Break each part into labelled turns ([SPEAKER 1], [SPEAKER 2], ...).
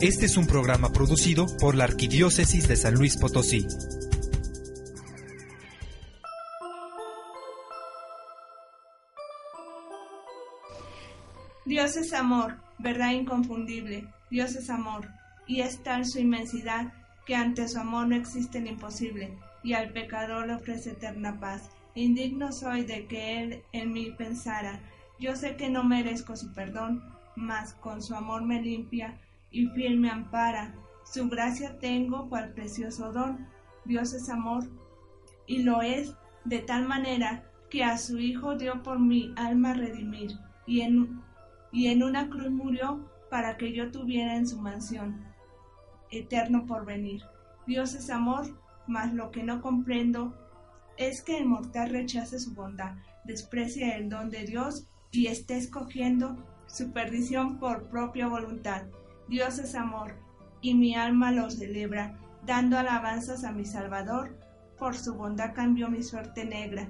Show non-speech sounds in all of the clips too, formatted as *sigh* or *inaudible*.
[SPEAKER 1] Este es un programa producido por la Arquidiócesis de San Luis Potosí.
[SPEAKER 2] Dios es amor, verdad inconfundible. Dios es amor, y es tal su inmensidad que ante su amor no existe lo imposible, y al pecador le ofrece eterna paz. Indigno soy de que él en mí pensara. Yo sé que no merezco su perdón, mas con su amor me limpia y fiel me ampara. Su gracia tengo cual precioso don. Dios es amor, y lo es de tal manera que a su Hijo dio por mi alma redimir, y en y en una cruz murió para que yo tuviera en su mansión eterno porvenir. Dios es amor, mas lo que no comprendo es que el mortal rechace su bondad, desprecie el don de Dios y esté escogiendo su perdición por propia voluntad. Dios es amor, y mi alma lo celebra, dando alabanzas a mi Salvador, por su bondad cambió mi suerte negra,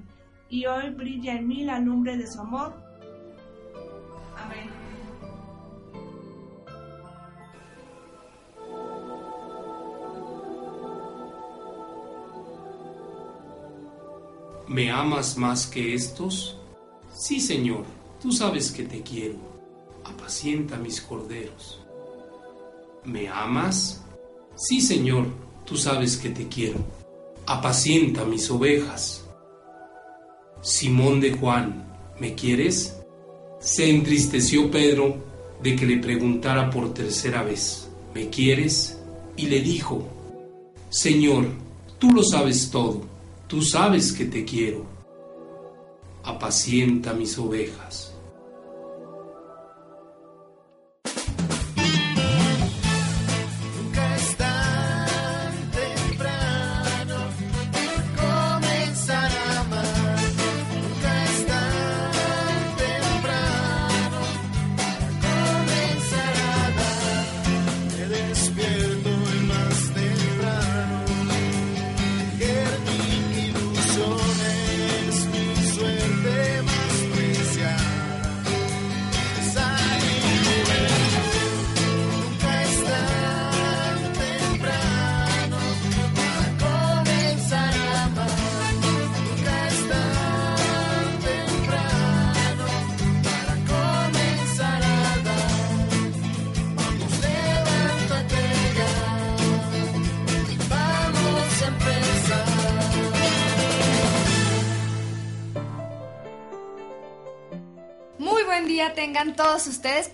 [SPEAKER 2] y hoy brilla en mí la lumbre de su amor. Amén.
[SPEAKER 3] ¿Me amas más que estos? Sí, Señor, tú sabes que te quiero. Apacienta mis corderos. ¿Me amas? Sí, Señor, tú sabes que te quiero. Apacienta mis ovejas. Simón de Juan, ¿me quieres? Se entristeció Pedro de que le preguntara por tercera vez, ¿me quieres? Y le dijo, Señor, tú lo sabes todo, tú sabes que te quiero. Apacienta mis ovejas.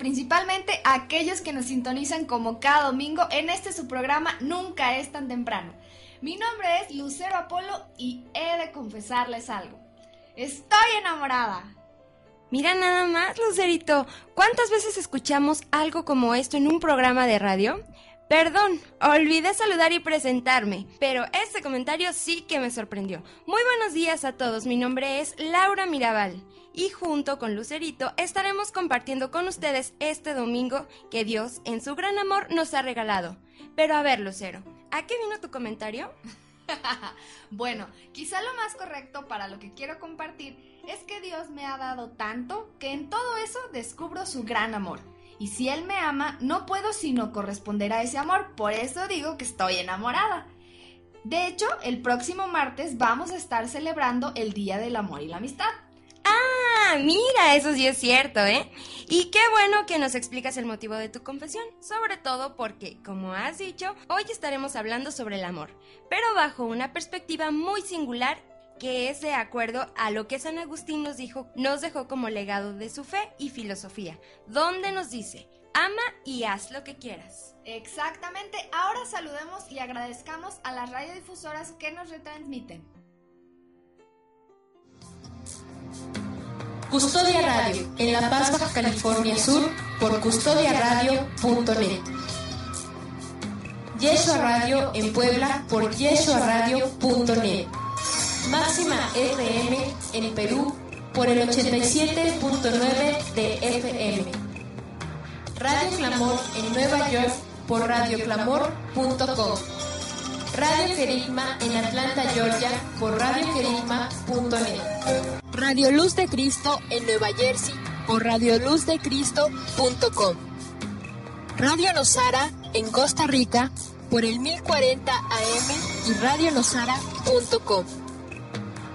[SPEAKER 4] Principalmente aquellos que nos sintonizan como cada domingo en este su programa Nunca es tan temprano. Mi nombre es Lucero Apolo y he de confesarles algo. Estoy enamorada.
[SPEAKER 5] Mira nada más, Lucerito. ¿Cuántas veces escuchamos algo como esto en un programa de radio? Perdón, olvidé saludar y presentarme, pero este comentario sí que me sorprendió. Muy buenos días a todos, mi nombre es Laura Mirabal y junto con Lucerito estaremos compartiendo con ustedes este domingo que Dios en su gran amor nos ha regalado. Pero a ver, Lucero, ¿a qué vino tu comentario? *laughs*
[SPEAKER 4] Bueno, quizá lo más correcto para lo que quiero compartir es que Dios me ha dado tanto que en todo eso descubro su gran amor. Y si Él me ama, no puedo sino corresponder a ese amor. Por eso digo que estoy enamorada. De hecho, el próximo martes vamos a estar celebrando el Día del Amor y la Amistad.
[SPEAKER 5] Ah, mira, eso sí es cierto, ¿eh? Y qué bueno que nos explicas el motivo de tu confesión, sobre todo porque, como has dicho, hoy estaremos hablando sobre el amor, pero bajo una perspectiva muy singular que es de acuerdo a lo que San Agustín nos dijo, nos dejó como legado de su fe y filosofía, donde nos dice, ama y haz lo que quieras.
[SPEAKER 4] Exactamente, ahora saludemos y agradezcamos a las radiodifusoras que nos retransmiten.
[SPEAKER 6] Custodia Radio, en La Paz, California Sur, por custodiaradio.net. Yeshua Radio en Puebla, por yeshuaradio.net. Máxima FM en Perú, por el 87.9 de FM. Radio Clamor en Nueva York, por radioclamor.com. Radio Querigma en Atlanta, Georgia, por radioquerigma.net. Radio Luz de Cristo en Nueva Jersey, por radioluzdecristo.com. Radio Nosara en Costa Rica por el 1040 AM y radionosara.com.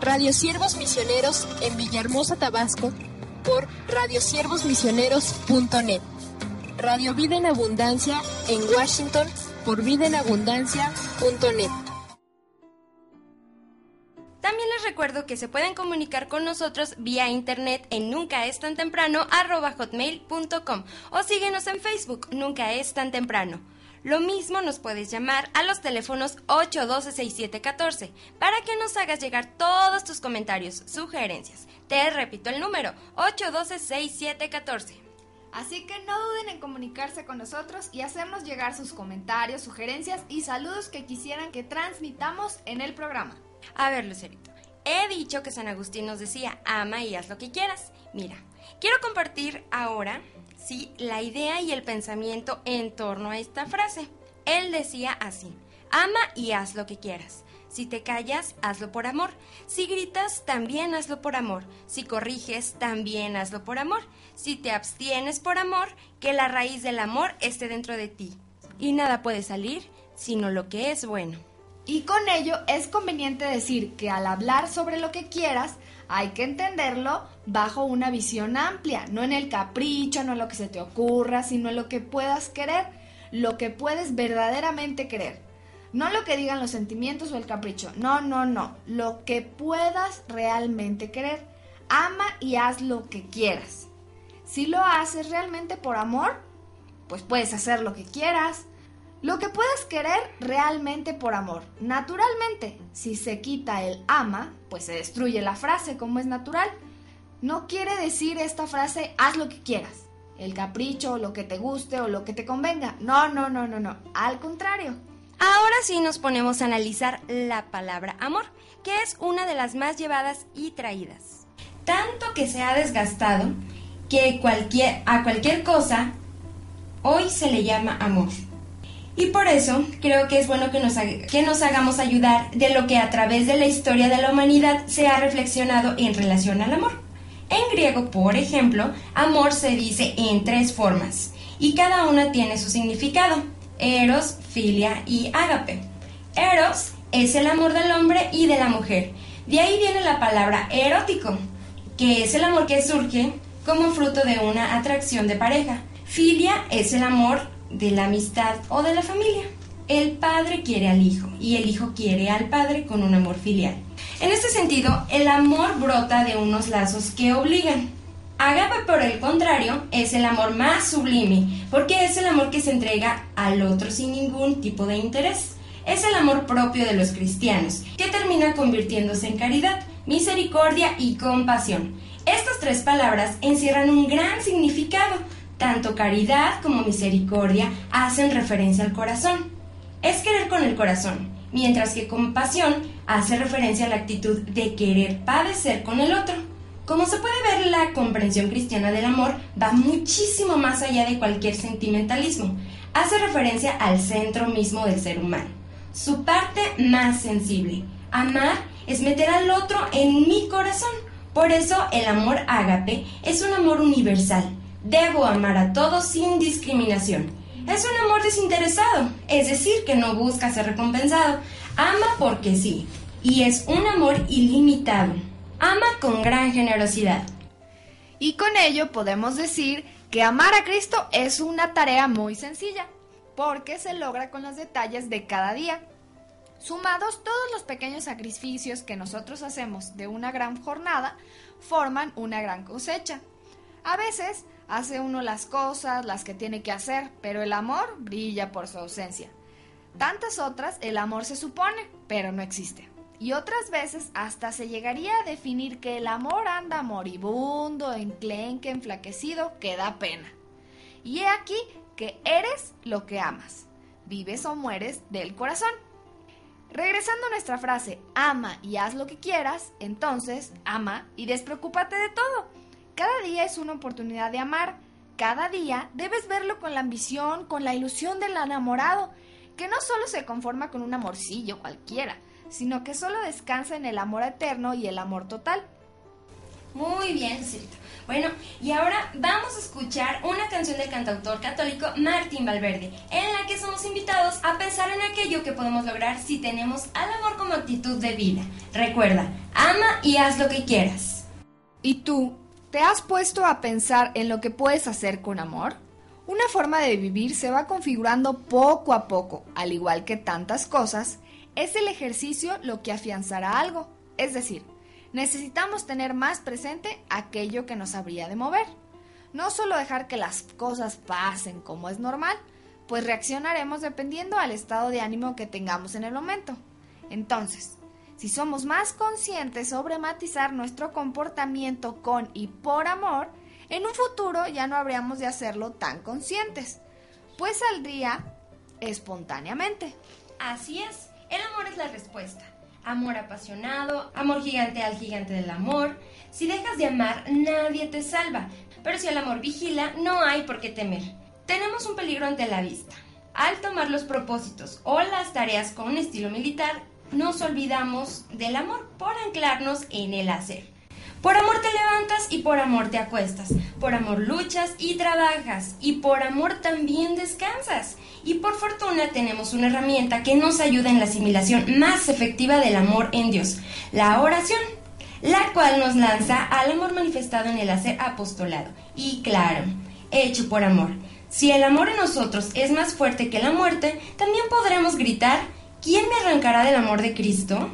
[SPEAKER 6] Radio Siervos Misioneros en Villahermosa, Tabasco por radiosiervosmisioneros.net. Radio Vida en Abundancia en Washington por vidaenabundancia.net.
[SPEAKER 5] También les recuerdo que se pueden comunicar con nosotros vía internet en nunca es tan temprano o síguenos en Facebook Nunca es tan temprano. Lo mismo nos puedes llamar a los teléfonos 812-6714 para que nos hagas llegar todos tus comentarios, sugerencias. Te repito el número 812-6714.
[SPEAKER 4] Así que no duden en comunicarse con nosotros y hacernos llegar sus comentarios, sugerencias y saludos que quisieran que transmitamos en el programa.
[SPEAKER 5] A ver, Lucerito, he dicho que San Agustín nos decía, ama y haz lo que quieras. Mira, quiero compartir ahora, sí, la idea y el pensamiento en torno a esta frase. Él decía así, ama y haz lo que quieras. Si te callas, hazlo por amor. Si gritas, también hazlo por amor. Si corriges, también hazlo por amor. Si te abstienes por amor, que la raíz del amor esté dentro de ti. Y nada puede salir sino lo que es bueno.
[SPEAKER 4] Y con ello es conveniente decir que al hablar sobre lo que quieras, hay que entenderlo bajo una visión amplia, no en el capricho, no en lo que se te ocurra, sino en lo que puedas querer, lo que puedes verdaderamente querer. No lo que digan los sentimientos o el capricho, no, no, no, lo que puedas realmente querer. Ama y haz lo que quieras. Si lo haces realmente por amor, pues puedes hacer lo que quieras. Lo que puedas querer realmente por amor. Naturalmente, si se quita el ama, pues se destruye la frase como es natural. No quiere decir esta frase haz lo que quieras. El capricho, lo que te guste o lo que te convenga. No, no, no, no, no. Al contrario.
[SPEAKER 5] Ahora sí nos ponemos a analizar la palabra amor, que es una de las más llevadas y traídas. Tanto que se ha desgastado que a cualquier cosa hoy se le llama amor. Y por eso creo que es bueno que nos, que nos hagamos ayudar de lo que a través de la historia de la humanidad se ha reflexionado en relación al amor. En griego, por ejemplo, amor se dice en tres formas y cada una tiene su significado. Eros, filia y ágape. Eros es el amor del hombre y de la mujer. De ahí viene la palabra erótico, que es el amor que surge como fruto de una atracción de pareja. Filia es el amor de la amistad o de la familia. El padre quiere al hijo y el hijo quiere al padre con un amor filial. En este sentido, el amor brota de unos lazos que obligan. Agape, por el contrario, es el amor más sublime, porque es el amor que se entrega al otro sin ningún tipo de interés. Es el amor propio de los cristianos, que termina convirtiéndose en caridad, misericordia y compasión. Estas tres palabras encierran un gran significado. Tanto caridad como misericordia hacen referencia al corazón. Es querer con el corazón, mientras que compasión hace referencia a la actitud de querer padecer con el otro. Como se puede ver, la comprensión cristiana del amor va muchísimo más allá de cualquier sentimentalismo. Hace referencia al centro mismo del ser humano, su parte más sensible. Amar es meter al otro en mi corazón. Por eso el amor ágape es un amor universal. Debo amar a todos sin discriminación. Es un amor desinteresado, es decir, que no busca ser recompensado. Ama porque sí. Y es un amor ilimitado. Ama con gran generosidad.
[SPEAKER 4] Y con ello podemos decir que amar a Cristo es una tarea muy sencilla, porque se logra con los detalles de cada día. Sumados todos los pequeños sacrificios que nosotros hacemos de una gran jornada, forman una gran cosecha. A veces hace uno las cosas, las que tiene que hacer, pero el amor brilla por su ausencia. Tantas otras el amor se supone, pero no existe. Y otras veces hasta se llegaría a definir que el amor anda moribundo, enclenque, enflaquecido, que da pena. Y he aquí que eres lo que amas. Vives o mueres del corazón. Regresando a nuestra frase, ama y haz lo que quieras, entonces ama y despreocúpate de todo. Cada día es una oportunidad de amar. Cada día debes verlo con la ambición, con la ilusión del enamorado, que no solo se conforma con un amorcillo cualquiera, sino que solo descansa en el amor eterno y el amor total.
[SPEAKER 5] Muy bien, Lucerito. Bueno, y ahora vamos a escuchar una canción del cantautor católico Martín Valverde, en la que somos invitados a pensar en aquello que podemos lograr si tenemos al amor como actitud de vida. Recuerda, ama y haz lo que quieras.
[SPEAKER 4] ¿Y tú, te has puesto a pensar en lo que puedes hacer con amor? Una forma de vivir se va configurando poco a poco, al igual que tantas cosas, es el ejercicio lo que afianzará algo, es decir, necesitamos tener más presente aquello que nos habría de mover. No solo dejar que las cosas pasen como es normal, pues reaccionaremos dependiendo al estado de ánimo que tengamos en el momento. Entonces, si somos más conscientes sobre matizar nuestro comportamiento con y por amor, en un futuro ya no habríamos de hacerlo tan conscientes, pues saldría espontáneamente.
[SPEAKER 5] Así es, el amor es la respuesta. Amor apasionado, amor gigante al gigante del amor. Si dejas de amar, nadie te salva. Pero si el amor vigila, no hay por qué temer. Tenemos un peligro ante la vista. Al tomar los propósitos o las tareas con un estilo militar, nos olvidamos del amor por anclarnos en el hacer. Por amor te levantas y por amor te acuestas. Por amor luchas y trabajas. Y por amor también descansas. Y por fortuna tenemos una herramienta que nos ayuda en la asimilación más efectiva del amor en Dios, la oración, la cual nos lanza al amor manifestado en el hacer apostolado. Y claro, hecho por amor. Si el amor en nosotros es más fuerte que la muerte, también podremos gritar, ¿quién me arrancará del amor de Cristo?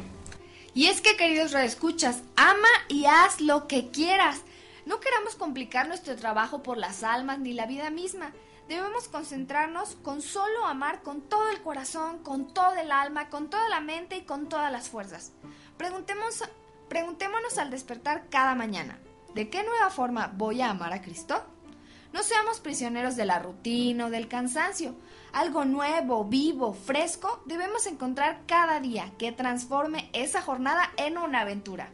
[SPEAKER 4] Y es que, queridos redescuchas, ama y haz lo que quieras. No queramos complicar nuestro trabajo por las almas ni la vida misma. Debemos concentrarnos con solo amar con todo el corazón, con todo el alma, con toda la mente y con todas las fuerzas. Preguntemos, preguntémonos al despertar cada mañana, ¿de qué nueva forma voy a amar a Cristo? No seamos prisioneros de la rutina o del cansancio. Algo nuevo, vivo, fresco debemos encontrar cada día que transforme esa jornada en una aventura.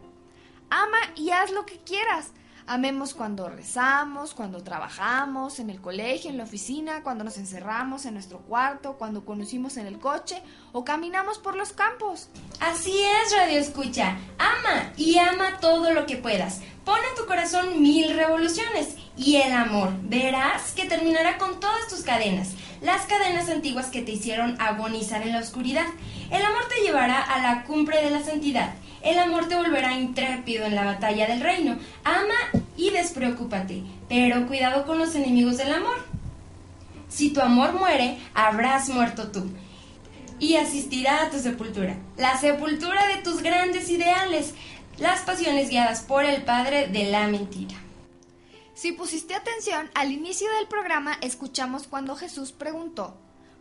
[SPEAKER 4] Ama y haz lo que quieras. Amemos cuando rezamos, cuando trabajamos, en el colegio, en la oficina, cuando nos encerramos en nuestro cuarto, cuando conducimos en el coche o caminamos por los campos.
[SPEAKER 5] Así es, Radio Escucha. Ama y ama todo lo que puedas. Pon en tu corazón mil revoluciones y el amor. Verás que terminará con todas tus cadenas. Las cadenas antiguas que te hicieron agonizar en la oscuridad. El amor te llevará a la cumbre de la santidad. El amor te volverá intrépido en la batalla del reino. Ama y despreocúpate, pero cuidado con los enemigos del amor. Si tu amor muere, habrás muerto tú. Y asistirá a tu sepultura, la sepultura de tus grandes ideales, las pasiones guiadas por el Padre de la mentira.
[SPEAKER 4] Si pusiste atención, al inicio del programa escuchamos cuando Jesús preguntó,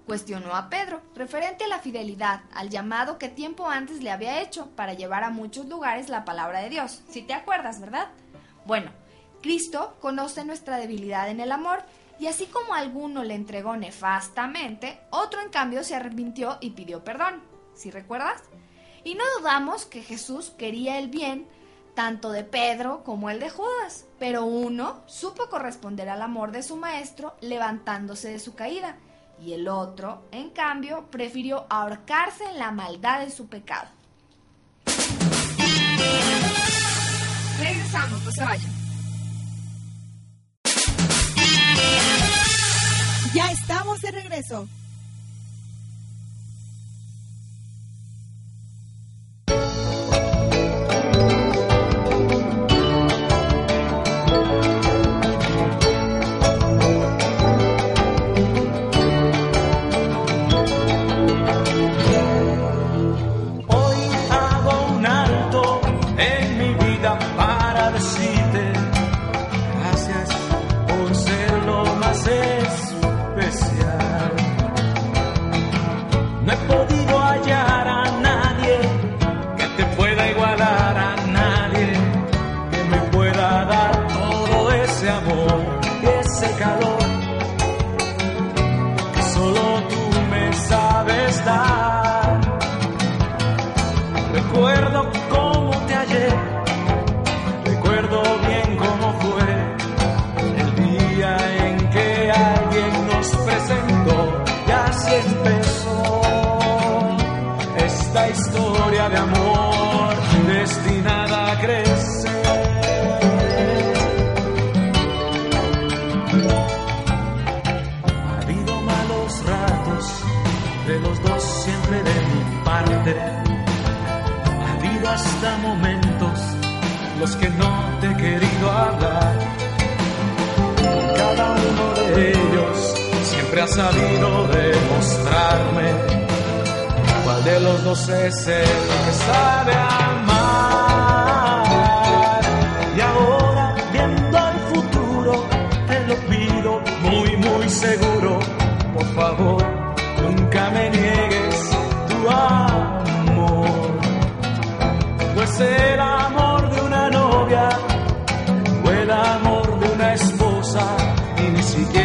[SPEAKER 4] cuestionó a Pedro, referente a la fidelidad, al llamado que tiempo antes le había hecho para llevar a muchos lugares la palabra de Dios. Si te acuerdas, ¿verdad? Bueno, Cristo conoce nuestra debilidad en el amor y así como alguno le entregó nefastamente, otro en cambio se arrepintió y pidió perdón. ¿Sí recuerdas? Y no dudamos que Jesús quería el bien tanto de Pedro como el de Judas, pero uno supo corresponder al amor de su maestro levantándose de su caída, y el otro, en cambio, prefirió ahorcarse en la maldad de su pecado. Regresamos, no se vayan.
[SPEAKER 7] Ya estamos de regreso.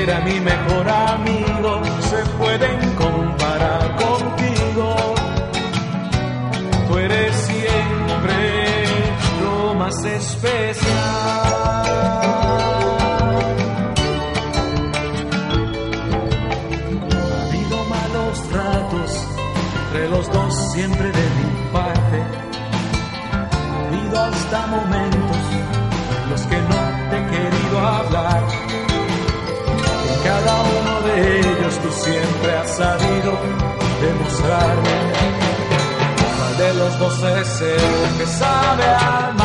[SPEAKER 8] Siquiera mi mejor siempre has sabido demostrarme cuál de los dos es el que sabe amar.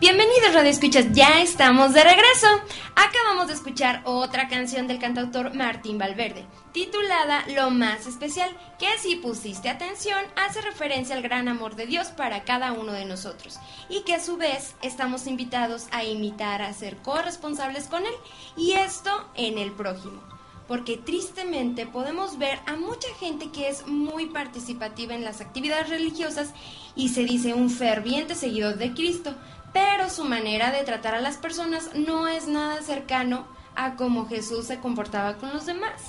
[SPEAKER 5] Bienvenidos Radio Escuchas, ya estamos de regreso. Acabamos de escuchar otra canción del cantautor Martín Valverde, titulada Lo más especial, que si pusiste atención hace referencia al gran amor de Dios para cada uno de nosotros y que a su vez estamos invitados a imitar, a ser corresponsables con él y esto en el prójimo. Porque tristemente podemos ver a mucha gente que es muy participativa en las actividades religiosas y se dice un ferviente seguidor de Cristo, pero su manera de tratar a las personas no es nada cercano a cómo Jesús se comportaba con los demás.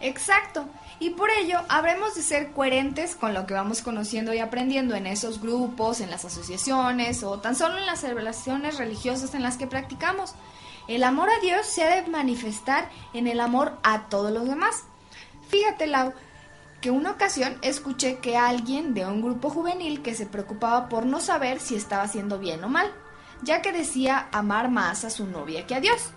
[SPEAKER 4] Exacto. Y por ello habremos de ser coherentes con lo que vamos conociendo y aprendiendo en esos grupos, en las asociaciones o tan solo en las celebraciones religiosas en las que practicamos. El amor a Dios se ha de manifestar en el amor a todos los demás. Fíjate, Lau, que una ocasión escuché que alguien de un grupo juvenil que se preocupaba por no saber si estaba haciendo bien o mal, ya que decía amar más a su novia que a Dios.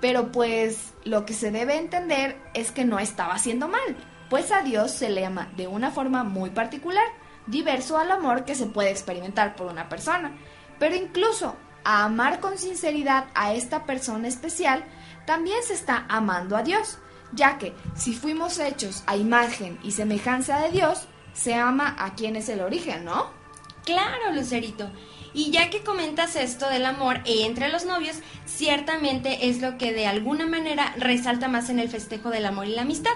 [SPEAKER 4] Pero pues lo que se debe entender es que no estaba haciendo mal, pues a Dios se le ama de una forma muy particular, diverso al amor que se puede experimentar por una persona. Pero incluso a amar con sinceridad a esta persona especial, también se está amando a Dios, ya que si fuimos hechos a imagen y semejanza de Dios, se ama a quien es el origen, ¿no?
[SPEAKER 5] Claro, Lucerito. Y ya que comentas esto del amor entre los novios, ciertamente es lo que de alguna manera resalta más en el festejo del amor y la amistad.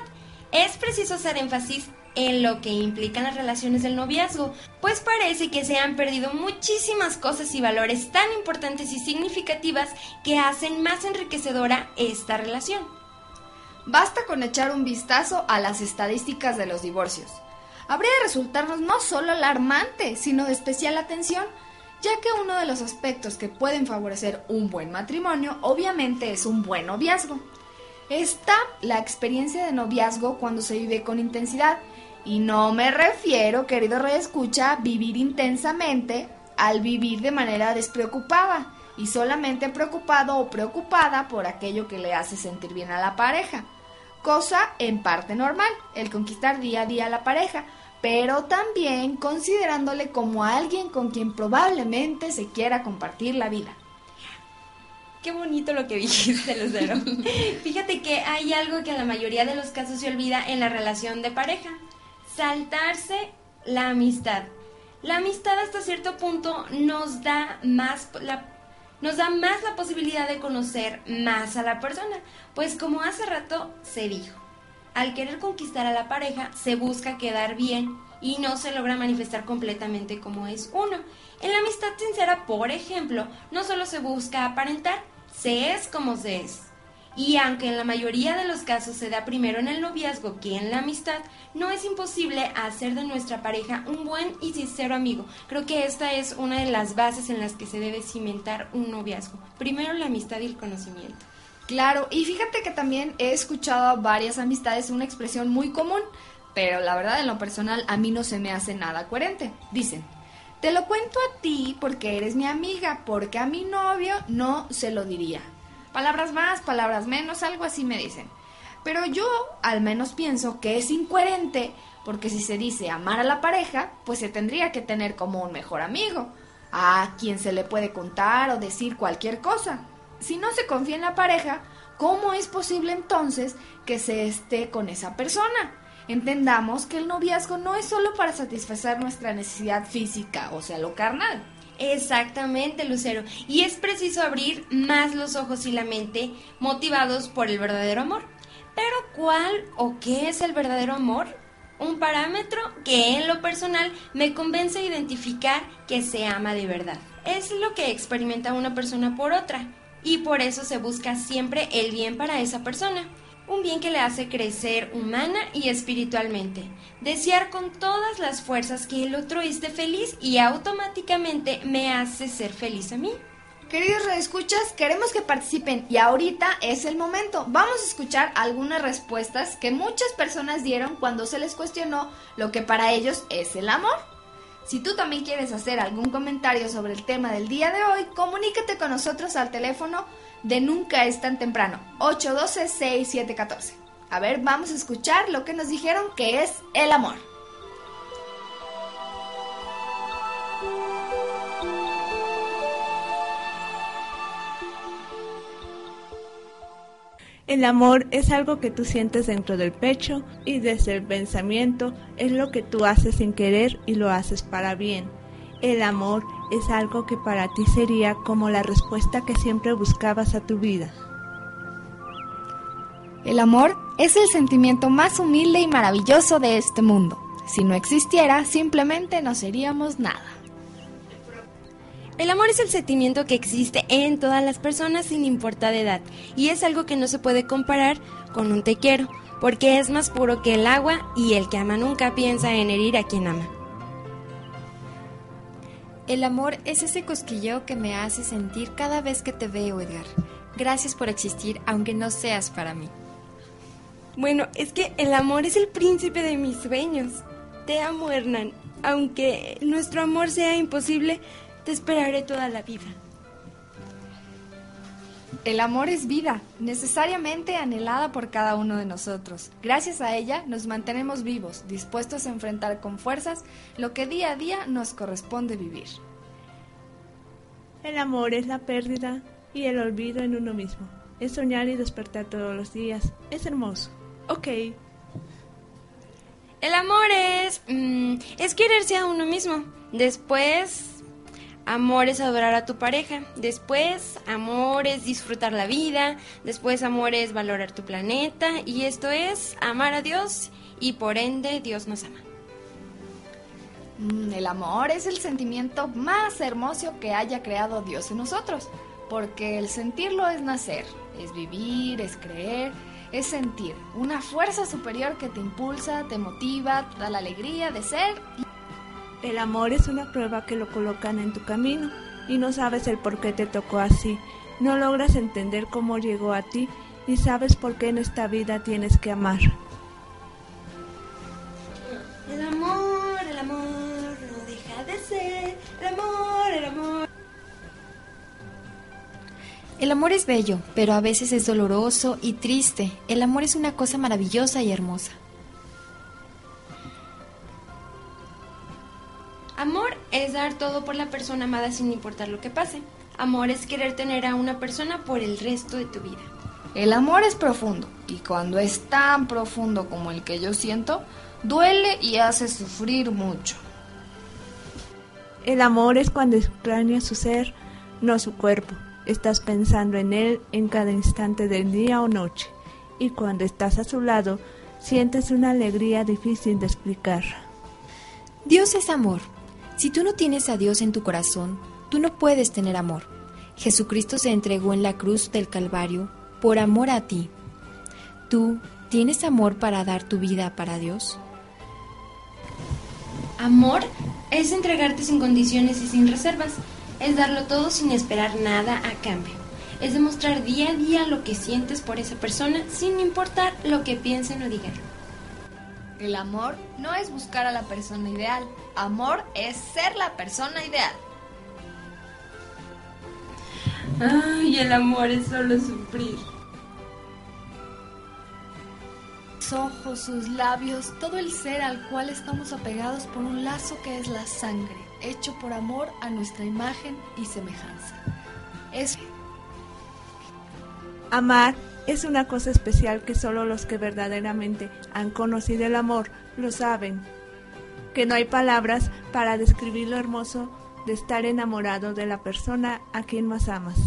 [SPEAKER 5] Es preciso hacer énfasis en lo que implican las relaciones del noviazgo, pues parece que se han perdido muchísimas cosas y valores tan importantes y significativas que hacen más enriquecedora esta relación.
[SPEAKER 4] Basta con echar un vistazo a las estadísticas de los divorcios. Habría de resultarnos no solo alarmante, sino de especial atención, ya que uno de los aspectos que pueden favorecer un buen matrimonio obviamente es un buen noviazgo. Está la experiencia de noviazgo cuando se vive con intensidad, y no me refiero, querido rey escucha, vivir intensamente al vivir de manera despreocupada y solamente preocupado o preocupada por aquello que le hace sentir bien a la pareja. Cosa en parte normal, el conquistar día a día a la pareja, pero también considerándole como alguien con quien probablemente se quiera compartir la vida.
[SPEAKER 5] qué bonito lo que *laughs* dijiste, Lucero. Fíjate que hay algo que en la mayoría de los casos se olvida en la relación de pareja. Saltarse la amistad. La amistad hasta cierto punto nos da más la nos da más la posibilidad de conocer más a la persona, pues como hace rato se dijo, al querer conquistar a la pareja se busca quedar bien y no se logra manifestar completamente como es uno. En la amistad sincera, por ejemplo, no solo se busca aparentar, se es como se es. Y aunque en la mayoría de los casos se da primero en el noviazgo que en la amistad, no es imposible hacer de nuestra pareja un buen y sincero amigo. Creo que esta es una de las bases en las que se debe cimentar un noviazgo. Primero la amistad y el conocimiento.
[SPEAKER 4] Claro, y fíjate que también he escuchado a varias amistades una expresión muy común, pero la verdad en lo personal a mí no se me hace nada coherente. Dicen, te lo cuento a ti porque eres mi amiga, porque a mi novio no se lo diría. Palabras más, palabras menos, algo así me dicen. Pero yo al menos pienso que es incoherente porque si se dice amar a la pareja, pues se tendría que tener como un mejor amigo, a quien se le puede contar o decir cualquier cosa. Si no se confía en la pareja, ¿cómo es posible entonces que se esté con esa persona? Entendamos que el noviazgo no es solo para satisfacer nuestra necesidad física, o sea, lo carnal.
[SPEAKER 5] Exactamente, Lucero. Y es preciso abrir más los ojos y la mente motivados por el verdadero amor. Pero ¿cuál o qué es el verdadero amor? Un parámetro que en lo personal me convence a identificar que se ama de verdad. Es lo que experimenta una persona por otra. Y por eso se busca siempre el bien para esa persona un bien que le hace crecer humana y espiritualmente, desear con todas las fuerzas que el otro esté feliz y automáticamente me hace ser feliz a mí.
[SPEAKER 4] Queridos reescuchas, queremos que participen y ahorita es el momento. Vamos a escuchar algunas respuestas que muchas personas dieron cuando se les cuestionó lo que para ellos es el amor. Si tú también quieres hacer algún comentario sobre el tema del día de hoy, comunícate con nosotros al teléfono de Nunca es tan temprano, 812-6714. A ver, vamos a escuchar lo que nos dijeron que es el amor.
[SPEAKER 2] El amor es algo que tú sientes dentro del pecho y desde el pensamiento es lo que tú haces sin querer y lo haces para bien. El amor es algo que para ti sería como la respuesta que siempre buscabas a tu vida.
[SPEAKER 4] El amor es el sentimiento más humilde y maravilloso de este mundo. Si no existiera, simplemente no seríamos nada.
[SPEAKER 5] El amor es el sentimiento que existe en todas las personas sin importar de edad y es algo que no se puede comparar con un te quiero, porque es más puro que el agua y el que ama nunca piensa en herir a quien ama.
[SPEAKER 9] El amor es ese cosquilleo que me hace sentir cada vez que te veo, Edgar. Gracias por existir, aunque no seas para mí.
[SPEAKER 5] Bueno, es que el amor es el príncipe de mis sueños. Te amo, Hernán. Aunque nuestro amor sea imposible, te esperaré toda la vida.
[SPEAKER 4] El amor es vida, necesariamente anhelada por cada uno de nosotros. Gracias a ella nos mantenemos vivos, dispuestos a enfrentar con fuerzas lo que día a día nos corresponde vivir.
[SPEAKER 2] El amor es la pérdida y el olvido en uno mismo. Es soñar y despertar todos los días. Es hermoso. Ok.
[SPEAKER 5] El amor es... mm, es quererse a uno mismo. Después... Amor es adorar a tu pareja. Después, amor es disfrutar la vida. Después, amor es valorar tu planeta. Y esto es amar a Dios y por ende Dios nos ama.
[SPEAKER 4] Mm, El amor es el sentimiento más hermoso que haya creado Dios en nosotros, porque el sentirlo es nacer, es vivir, es creer, es sentir una fuerza superior que te impulsa, te motiva, te da la alegría de ser.
[SPEAKER 2] El amor es una prueba que lo colocan en tu camino y no sabes el por qué te tocó así. No logras entender cómo llegó a ti ni sabes por qué en esta vida tienes que amar.
[SPEAKER 5] El amor, el amor no deja de ser. El amor, el amor.
[SPEAKER 9] El amor es bello, pero a veces es doloroso y triste. El amor es una cosa maravillosa y hermosa.
[SPEAKER 5] Dar todo por la persona amada sin importar lo que pase. Amor es querer tener a una persona por el resto de tu vida.
[SPEAKER 4] El amor es profundo y cuando es tan profundo como el que yo siento, duele y hace sufrir mucho.
[SPEAKER 2] El amor es cuando extrañas su ser, no su cuerpo. Estás pensando en él en cada instante del día o noche. Y cuando estás a su lado, sientes una alegría difícil de explicar.
[SPEAKER 9] Dios es amor. Si tú no tienes a Dios en tu corazón, tú no puedes tener amor. Jesucristo se entregó en la cruz del Calvario por amor a ti. ¿Tú tienes amor para dar tu vida para Dios?
[SPEAKER 5] Amor es entregarte sin condiciones y sin reservas. Es darlo todo sin esperar nada a cambio. Es demostrar día a día lo que sientes por esa persona sin importar lo que piensen o digan.
[SPEAKER 4] El amor no es buscar a la persona ideal. Amor es ser la persona ideal.
[SPEAKER 5] Ay, el amor es solo sufrir.
[SPEAKER 4] Sus ojos, sus labios, todo el ser al cual estamos apegados por un lazo que es la sangre, hecho por amor a nuestra imagen y semejanza. Es
[SPEAKER 2] Amar es una cosa especial que solo los que verdaderamente han conocido el amor lo saben. Que no hay palabras para describir lo hermoso de estar enamorado de la persona a quien más amas.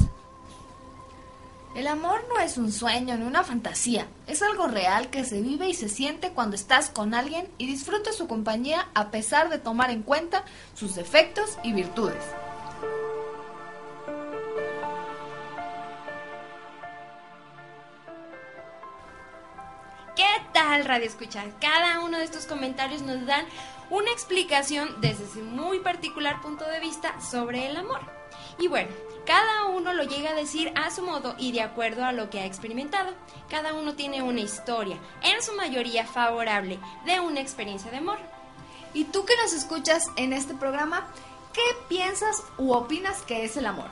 [SPEAKER 4] El amor no es un sueño ni una fantasía, es algo real que se vive y se siente cuando estás con alguien y disfrutas su compañía a pesar de tomar en cuenta sus defectos y virtudes.
[SPEAKER 5] ¿Qué tal, Radio Escucha? Cada uno de estos comentarios nos dan una explicación desde su muy particular punto de vista sobre el amor. Y bueno, cada uno lo llega a decir a su modo y de acuerdo a lo que ha experimentado. Cada uno tiene una historia, en su mayoría favorable, de una experiencia de amor.
[SPEAKER 4] ¿Y tú que nos escuchas en este programa, qué piensas u opinas que es el amor?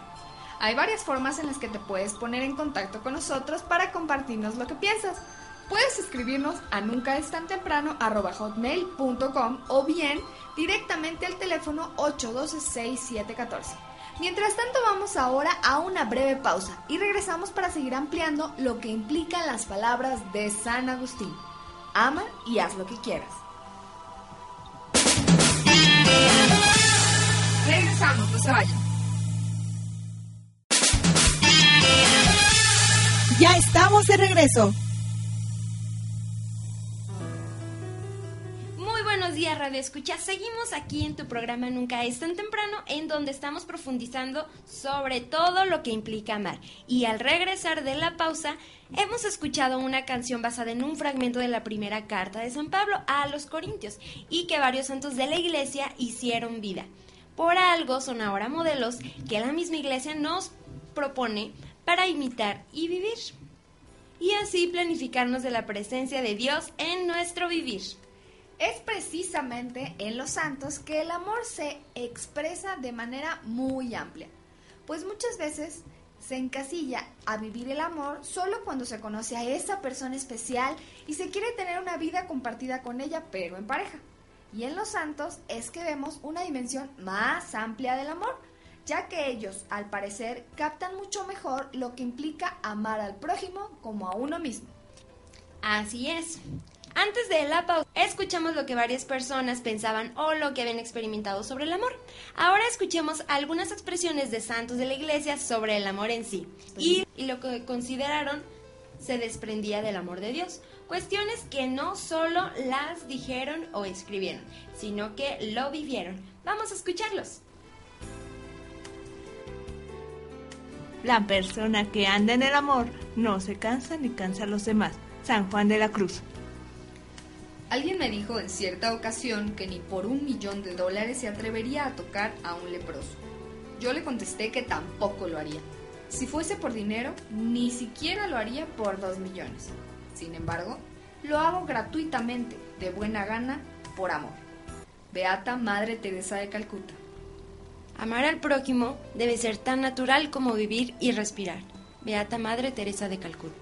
[SPEAKER 4] Hay varias formas en las que te puedes poner en contacto con nosotros para compartirnos lo que piensas. Puedes escribirnos a nunca es tan temprano hotmail.com o bien directamente al teléfono 812-6714. Mientras tanto vamos ahora a una breve pausa y regresamos para seguir ampliando lo que implican las palabras de San Agustín. Ama y haz lo que quieras. Regresamos, no se vayan.
[SPEAKER 7] Ya estamos de regreso.
[SPEAKER 5] Buenos días, Radio Escucha. Seguimos aquí en tu programa Nunca es tan temprano, en donde estamos profundizando sobre todo lo que implica amar. Y al regresar de la pausa, hemos escuchado una canción basada en un fragmento de la primera carta de San Pablo a los Corintios y que varios santos de la iglesia hicieron vida. Por algo son ahora modelos que la misma iglesia nos propone para imitar y vivir. Y así planificarnos de la presencia de Dios en nuestro vivir.
[SPEAKER 4] Es precisamente en los santos que el amor se expresa de manera muy amplia, pues muchas veces se encasilla a vivir el amor solo cuando se conoce a esa persona especial y se quiere tener una vida compartida con ella, pero en pareja. Y en los santos es que vemos una dimensión más amplia del amor, ya que ellos, al parecer, captan mucho mejor lo que implica amar al prójimo como a uno mismo.
[SPEAKER 5] Así es. Antes de la pausa, escuchamos lo que varias personas pensaban o lo que habían experimentado sobre el amor. Ahora escuchemos algunas expresiones de santos de la iglesia sobre el amor en sí y, lo que consideraron se desprendía del amor de Dios. Cuestiones que no solo las dijeron o escribieron, sino que lo vivieron. Vamos a escucharlos.
[SPEAKER 2] La persona que anda en el amor no se cansa ni cansa a los demás. San Juan de la Cruz.
[SPEAKER 4] Alguien me dijo en cierta ocasión que ni por un millón de dólares se atrevería a tocar a un leproso. Yo le contesté que tampoco lo haría. Si fuese por dinero, ni siquiera lo haría por dos millones. Sin embargo, lo hago gratuitamente, de buena gana, por amor. Beata Madre Teresa de Calcuta.
[SPEAKER 5] Amar al prójimo debe ser tan natural como vivir y respirar. Beata Madre Teresa de Calcuta.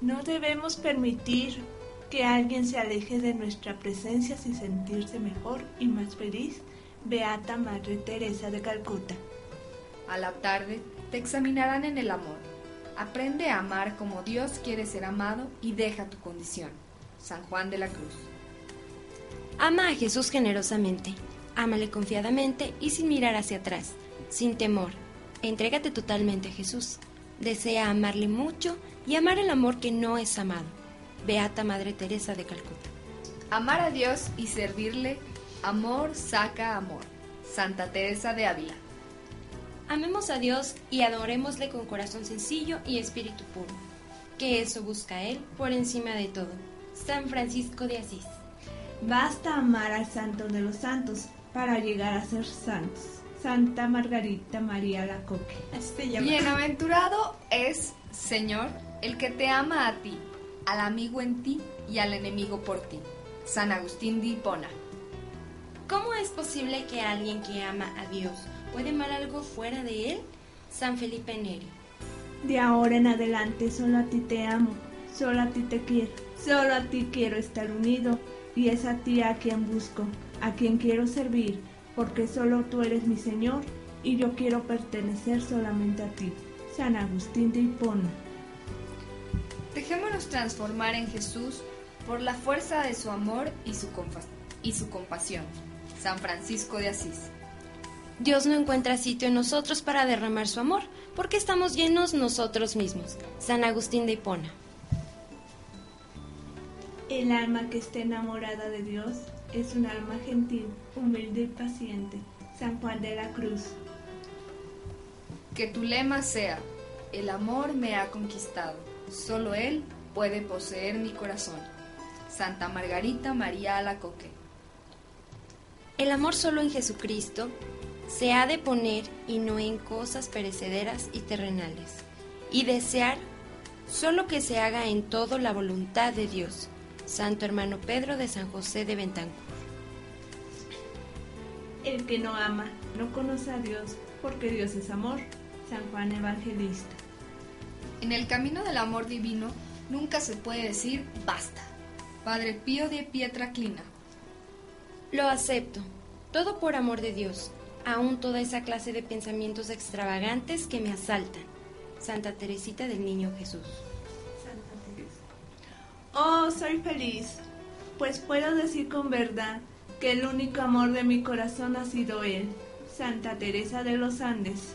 [SPEAKER 2] No debemos permitir que alguien se aleje de nuestra presencia sin sentirse mejor y más feliz. Beata Madre Teresa de Calcuta.
[SPEAKER 4] A la tarde, te examinarán en el amor. Aprende a amar como Dios quiere ser amado y deja tu condición. San Juan de la Cruz.
[SPEAKER 5] Ama a Jesús generosamente, ámale confiadamente y sin mirar hacia atrás, sin temor. Entrégate totalmente a Jesús. Desea amarle mucho y amar el amor que no es amado. Beata Madre Teresa de Calcuta.
[SPEAKER 4] Amar a Dios y servirle, amor saca amor. Santa Teresa de Ávila.
[SPEAKER 5] Amemos a Dios y adorémosle con corazón sencillo y espíritu puro, que eso busca Él por encima de todo. San Francisco de Asís.
[SPEAKER 2] Basta amar al santo de los santos para llegar a ser santos. Santa Margarita María Lacoque.
[SPEAKER 4] Bienaventurado es, Señor, el que te ama a ti, al amigo en ti y al enemigo por ti. San Agustín de Hipona.
[SPEAKER 5] ¿Cómo es posible que alguien que ama a Dios puede amar algo fuera de Él? San Felipe Neri.
[SPEAKER 2] De ahora en adelante solo a ti te amo, solo a ti te quiero, solo a ti quiero estar unido y es a ti a quien busco, a quien quiero servir, porque solo tú eres mi Señor y yo quiero pertenecer solamente a ti. San Agustín de Hipona.
[SPEAKER 4] Dejémonos transformar en Jesús por la fuerza de su amor y su, y su compasión. San Francisco de Asís.
[SPEAKER 5] Dios no encuentra sitio en nosotros para derramar su amor, porque estamos llenos nosotros mismos. San Agustín de Hipona.
[SPEAKER 2] El alma que esté enamorada de Dios es un alma gentil, humilde y paciente. San Juan de la Cruz.
[SPEAKER 4] Que tu lema sea, el amor me ha conquistado, solo Él puede poseer mi corazón. Santa Margarita María Alacoque.
[SPEAKER 5] El amor solo en Jesucristo se ha de poner y no en cosas perecederas y terrenales, y desear solo que se haga en todo la voluntad de Dios. Santo hermano Pedro de San José de Bentancur.
[SPEAKER 2] El que no ama no conoce a Dios, porque Dios es amor. San Juan Evangelista.
[SPEAKER 4] En el camino del amor divino nunca se puede decir basta. Padre Pío de Pietraclina.
[SPEAKER 5] Lo acepto, todo por amor de Dios, aún toda esa clase de pensamientos extravagantes que me asaltan. Santa Teresita del Niño Jesús.
[SPEAKER 2] Oh, soy feliz, pues puedo decir con verdad que el único amor de mi corazón ha sido Él, Santa Teresa de los Andes.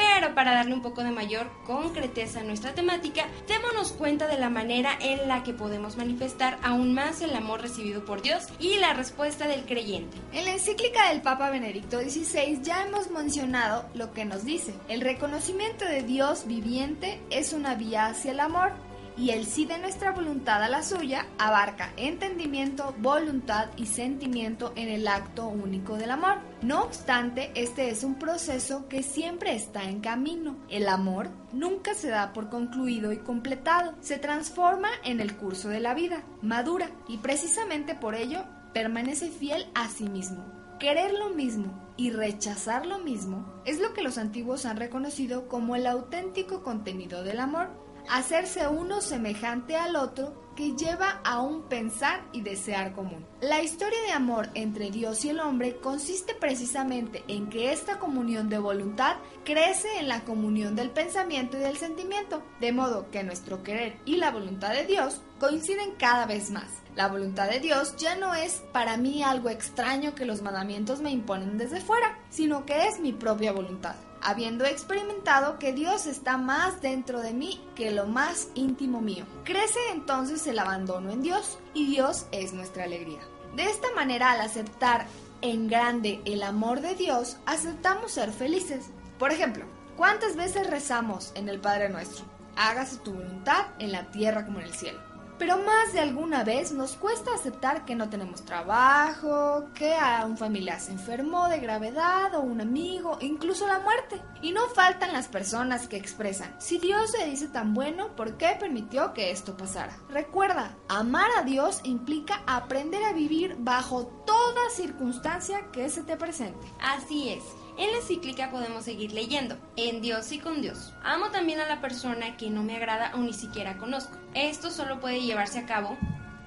[SPEAKER 5] Pero para darle un poco de mayor concreteza a nuestra temática, démonos cuenta de la manera en la que podemos manifestar aún más el amor recibido por Dios y la respuesta del creyente.
[SPEAKER 4] En la encíclica del Papa Benedicto XVI ya hemos mencionado lo que nos dice. El reconocimiento de Dios viviente es una vía hacia el amor y el sí de nuestra voluntad a la suya abarca entendimiento, voluntad y sentimiento en el acto único del amor. No obstante, este es un proceso que siempre está en camino. El amor nunca se da por concluido y completado, se transforma en el curso de la vida, madura y precisamente por ello permanece fiel a sí mismo. Querer lo mismo y rechazar lo mismo es lo que los antiguos han reconocido como el auténtico contenido del amor hacerse uno semejante al otro que lleva a un pensar y desear común. La historia de amor entre Dios y el hombre consiste precisamente en que esta comunión de voluntad crece en la comunión del pensamiento y del sentimiento, de modo que nuestro querer y la voluntad de Dios coinciden cada vez más. La voluntad de Dios ya no es para mí algo extraño que los mandamientos me imponen desde fuera, sino que es mi propia voluntad habiendo experimentado que Dios está más dentro de mí que lo más íntimo mío. Crece entonces el abandono en Dios y Dios es nuestra alegría. De esta manera, al aceptar en grande el amor de Dios, aceptamos ser felices. Por ejemplo, ¿cuántas veces rezamos en el Padre Nuestro? Hágase tu voluntad en la tierra como en el cielo. Pero más de alguna vez nos cuesta aceptar que no tenemos trabajo, que a un familiar se enfermó de gravedad o un amigo, incluso la muerte. Y no faltan las personas que expresan, si Dios se dice tan bueno, ¿por qué permitió que esto pasara? Recuerda, amar a Dios implica aprender a vivir bajo toda circunstancia que se te presente.
[SPEAKER 5] Así es. En la encíclica podemos seguir leyendo, en Dios y con Dios. Amo también a la persona que no me agrada o ni siquiera conozco. Esto solo puede llevarse a cabo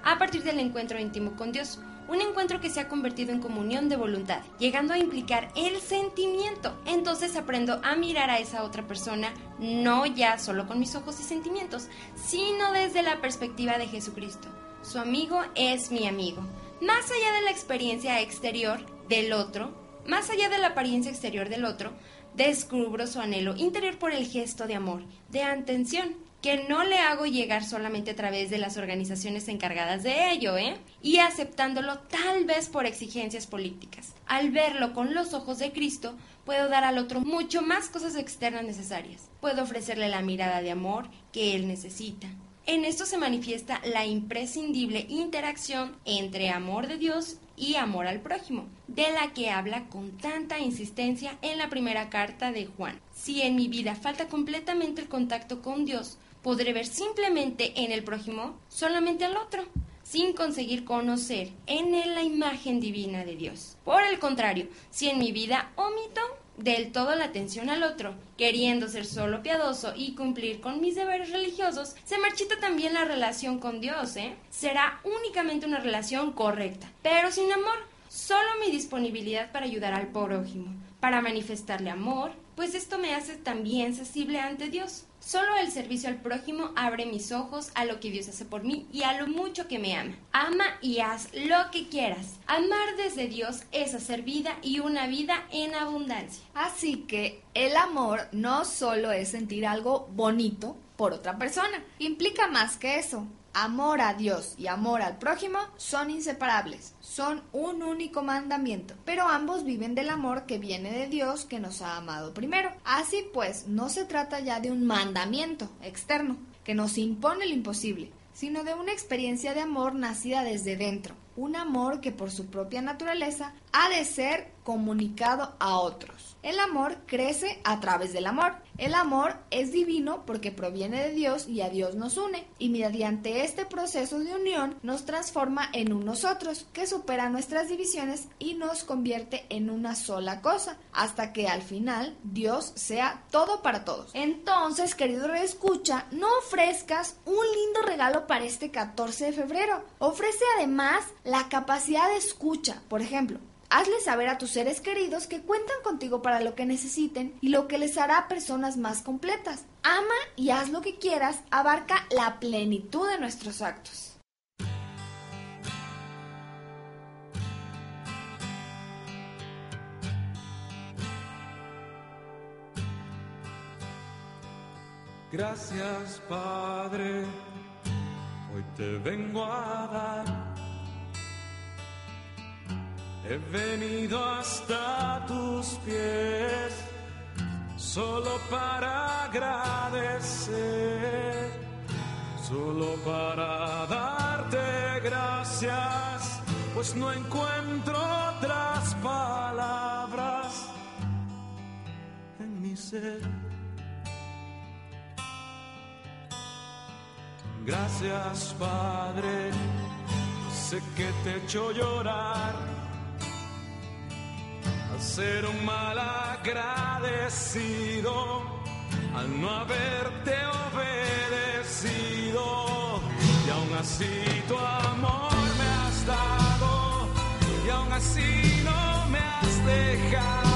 [SPEAKER 5] a partir del encuentro íntimo con Dios. Un encuentro que se ha convertido en comunión de voluntad, llegando a implicar el sentimiento. Entonces aprendo a mirar a esa otra persona no ya solo con mis ojos y sentimientos, sino desde la perspectiva de Jesucristo. Su amigo es mi amigo. Más allá de la experiencia exterior del otro, más allá de la apariencia exterior del otro, descubro su anhelo interior por el gesto de amor, de atención, que no le hago llegar solamente a través de las organizaciones encargadas de ello, ¿eh? Y aceptándolo tal vez por exigencias políticas. Al verlo con los ojos de Cristo, puedo dar al otro mucho más cosas externas necesarias. Puedo ofrecerle la mirada de amor que él necesita. En esto se manifiesta la imprescindible interacción entre amor de Dios y amor al prójimo, de la que habla con tanta insistencia en la primera carta de Juan. Si en mi vida falta completamente el contacto con Dios, podré ver simplemente en el prójimo solamente al otro, sin conseguir conocer en él la imagen divina de Dios. Por el contrario, si en mi vida omito del todo la atención al otro, queriendo ser solo piadoso y cumplir con mis deberes religiosos, se marchita también la relación con Dios, ¿eh? Será únicamente una relación correcta, pero sin amor, solo mi disponibilidad para ayudar al prójimo, para manifestarle amor, pues esto me hace también sensible ante Dios. Solo el servicio al prójimo abre mis ojos a lo que Dios hace por mí y a lo mucho que me ama. Ama y haz lo que quieras. Amar desde Dios es hacer vida y una vida en abundancia.
[SPEAKER 4] Así que el amor no solo es sentir algo bonito por otra persona, implica más que eso. Amor a Dios y amor al prójimo son inseparables, son un único mandamiento, pero ambos viven del amor que viene de Dios que nos ha amado primero. Así pues, no se trata ya de un mandamiento externo que nos impone lo imposible, sino de una experiencia de amor nacida desde dentro, un amor que por su propia naturaleza ha de ser comunicado a otros. El amor crece a través del amor. El amor es divino porque proviene de Dios y a Dios nos une, y mediante este proceso de unión nos transforma en un nosotros que supera nuestras divisiones y nos convierte en una sola cosa, hasta que al final Dios sea todo para todos. Entonces, querido reescucha, no ofrezcas un lindo regalo para este 14 de febrero. Ofrece además la capacidad de escucha, por ejemplo. Hazle saber a tus seres queridos que cuentan contigo para lo que necesiten y lo que les hará personas más completas. Ama y haz lo que quieras abarca la plenitud de nuestros actos.
[SPEAKER 8] Gracias Padre, hoy te vengo a dar. He venido hasta tus pies solo para agradecer, solo para darte gracias, pues no encuentro otras palabras en mi ser. Gracias Padre, sé que te he hecho llorar al ser un mal agradecido, al no haberte obedecido. Y aún así tu amor me has dado, y aún así no me has dejado,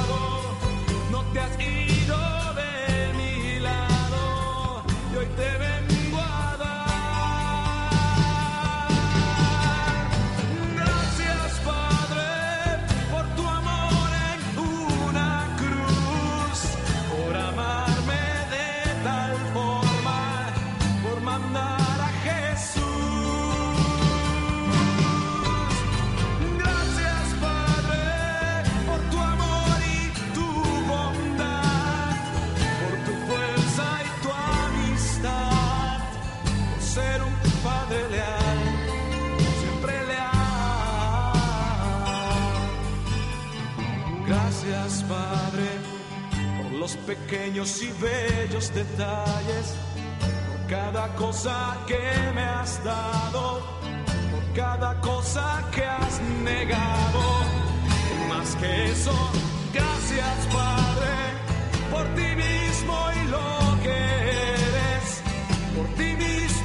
[SPEAKER 8] pequeños y bellos detalles, por cada cosa que me has dado, por cada cosa que has negado. Más que eso, gracias Padre por ti mismo y lo que eres, por ti mismo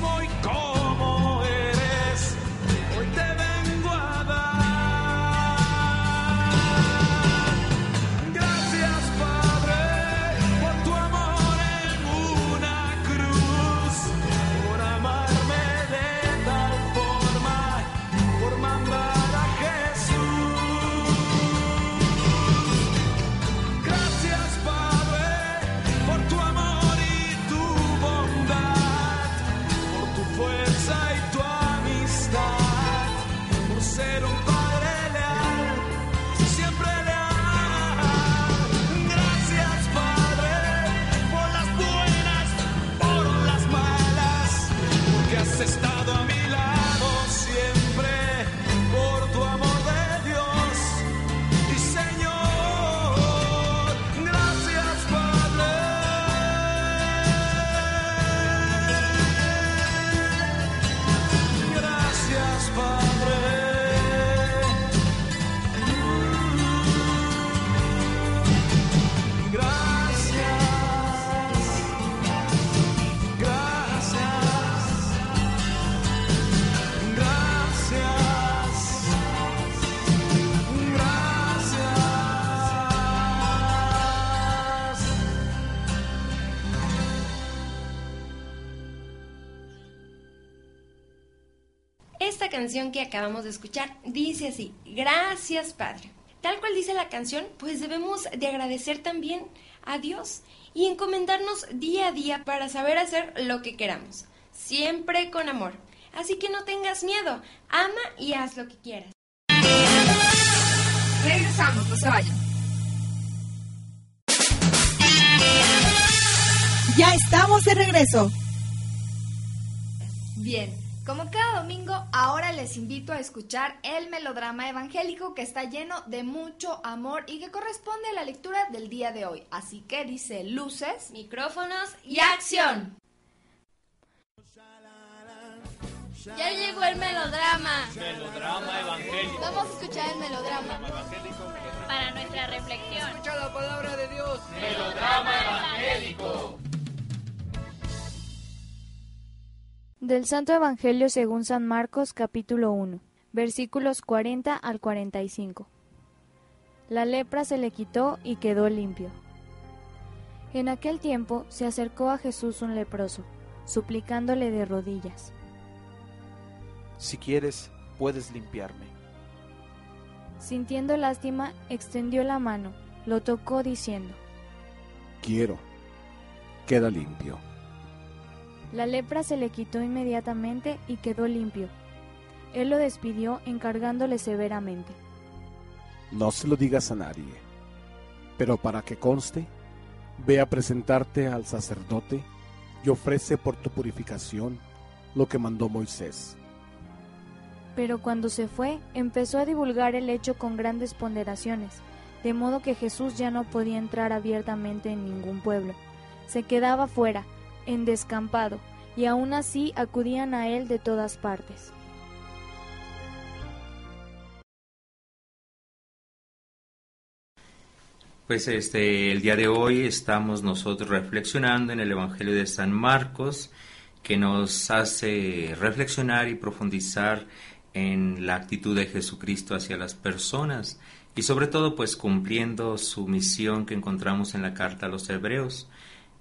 [SPEAKER 5] canción que acabamos de escuchar dice así, gracias Padre. Tal cual dice la canción, pues debemos de agradecer también a Dios y encomendarnos día a día para saber hacer lo que queramos, siempre con amor. Así que no tengas miedo, ama y haz lo que quieras.
[SPEAKER 4] Regresamos, no se vayan.
[SPEAKER 7] Ya estamos de regreso.
[SPEAKER 4] Bien, como cada domingo, ahora les invito a escuchar el melodrama evangélico que está lleno de mucho amor y que corresponde a la lectura del día de hoy. Así que dice luces,
[SPEAKER 5] Micrófonos
[SPEAKER 4] y acción.
[SPEAKER 5] Ya llegó el melodrama.
[SPEAKER 10] Melodrama evangélico.
[SPEAKER 5] Vamos a escuchar el melodrama.
[SPEAKER 11] Para nuestra reflexión.
[SPEAKER 10] Escucha la palabra de Dios.
[SPEAKER 11] Melodrama evangélico.
[SPEAKER 12] Del Santo Evangelio según San Marcos capítulo 1, versículos 40 al 45. La lepra se le quitó y quedó limpio. En aquel tiempo se acercó a Jesús un leproso, suplicándole de rodillas.
[SPEAKER 13] Si quieres, puedes limpiarme.
[SPEAKER 12] Sintiendo lástima, extendió la mano, lo tocó diciendo,
[SPEAKER 14] Quiero. Queda limpio.
[SPEAKER 12] La lepra se le quitó inmediatamente y quedó limpio. Él lo despidió encargándole severamente.
[SPEAKER 14] No se lo digas a nadie, pero para que conste, ve a presentarte al sacerdote y ofrece por tu purificación lo que mandó Moisés.
[SPEAKER 12] Pero cuando se fue, empezó a divulgar el hecho con grandes ponderaciones, de modo que Jesús ya no podía entrar abiertamente en ningún pueblo. Se quedaba fuera, en descampado, y aún así acudían a él de todas partes.
[SPEAKER 15] Pues este el día de hoy estamos nosotros reflexionando en el Evangelio de San Marcos que nos hace reflexionar y profundizar en la actitud de Jesucristo hacia las personas y sobre todo pues cumpliendo su misión que encontramos en la carta a los hebreos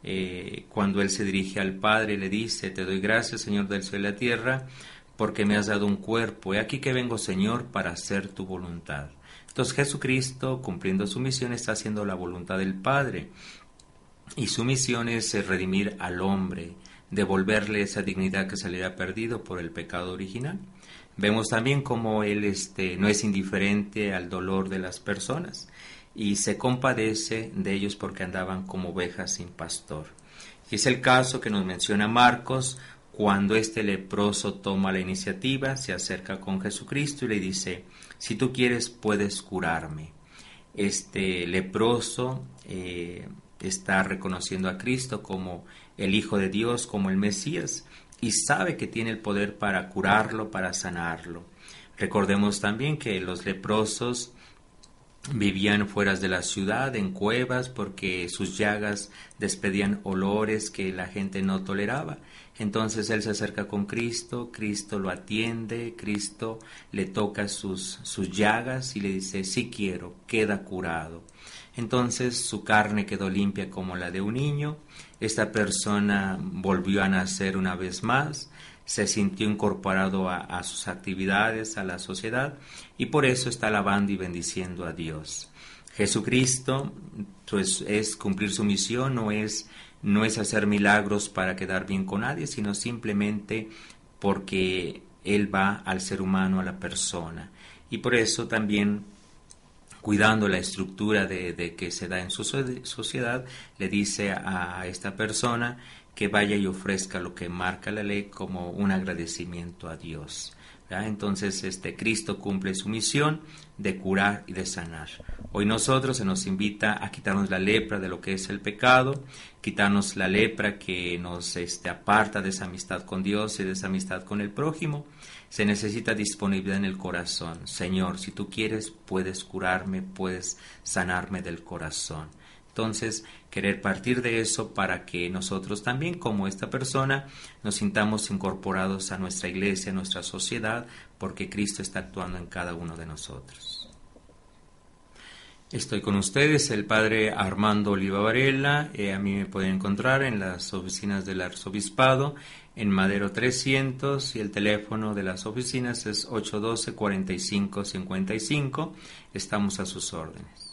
[SPEAKER 15] eh, cuando él se dirige al Padre le dice te doy gracias Señor del cielo y la tierra porque me has dado un cuerpo. He aquí que vengo Señor para hacer tu voluntad. Entonces Jesucristo cumpliendo su misión está haciendo la voluntad del Padre. Y su misión es eh, redimir al hombre devolverle esa dignidad que se le había perdido por el pecado original. Vemos también cómo él este, no es indiferente al dolor de las personas y se compadece de ellos porque andaban como ovejas sin pastor. Y es el caso que nos menciona Marcos cuando este leproso toma la iniciativa, se acerca con Jesucristo y le dice, si tú quieres puedes curarme. Este leproso eh, está reconociendo a Cristo como el Hijo de Dios, como el Mesías, y sabe que tiene el poder para curarlo, para sanarlo. Recordemos también que los leprosos vivían fuera de la ciudad, en cuevas, porque sus llagas despedían olores que la gente no toleraba. Entonces él se acerca con Cristo, Cristo lo atiende, Cristo le toca sus, sus llagas y le dice, sí quiero, queda curado. Entonces su carne quedó limpia como la de un niño, esta persona volvió a nacer una vez más, se sintió incorporado a, sus actividades, a la sociedad, y por eso está alabando y bendiciendo a Dios. Jesucristo pues, es cumplir su misión, no es, no es hacer milagros para quedar bien con nadie, sino simplemente porque Él va al ser humano, a la persona. Y por eso también cuidando la estructura de, que se da en su sociedad, le dice a esta persona que vaya y ofrezca lo que marca la ley como un agradecimiento a Dios. Entonces, este Cristo cumple su misión de curar y de sanar. Hoy nosotros se nos invita a quitarnos la lepra de lo que es el pecado, quitarnos la lepra que nos este, aparta de esa amistad con Dios y de esa amistad con el prójimo se necesita disponibilidad en el corazón. Señor, si tú quieres, puedes curarme, puedes sanarme del corazón. Entonces, querer partir de eso para que nosotros también, como esta persona, nos sintamos incorporados a nuestra iglesia, a nuestra sociedad, porque Cristo está actuando en cada uno de nosotros. Estoy con ustedes, el padre Armando Oliva Varela. Eh, a mí me pueden encontrar en las oficinas del arzobispado en Madero 300 y el teléfono de las oficinas es 812-4555. Estamos a sus órdenes.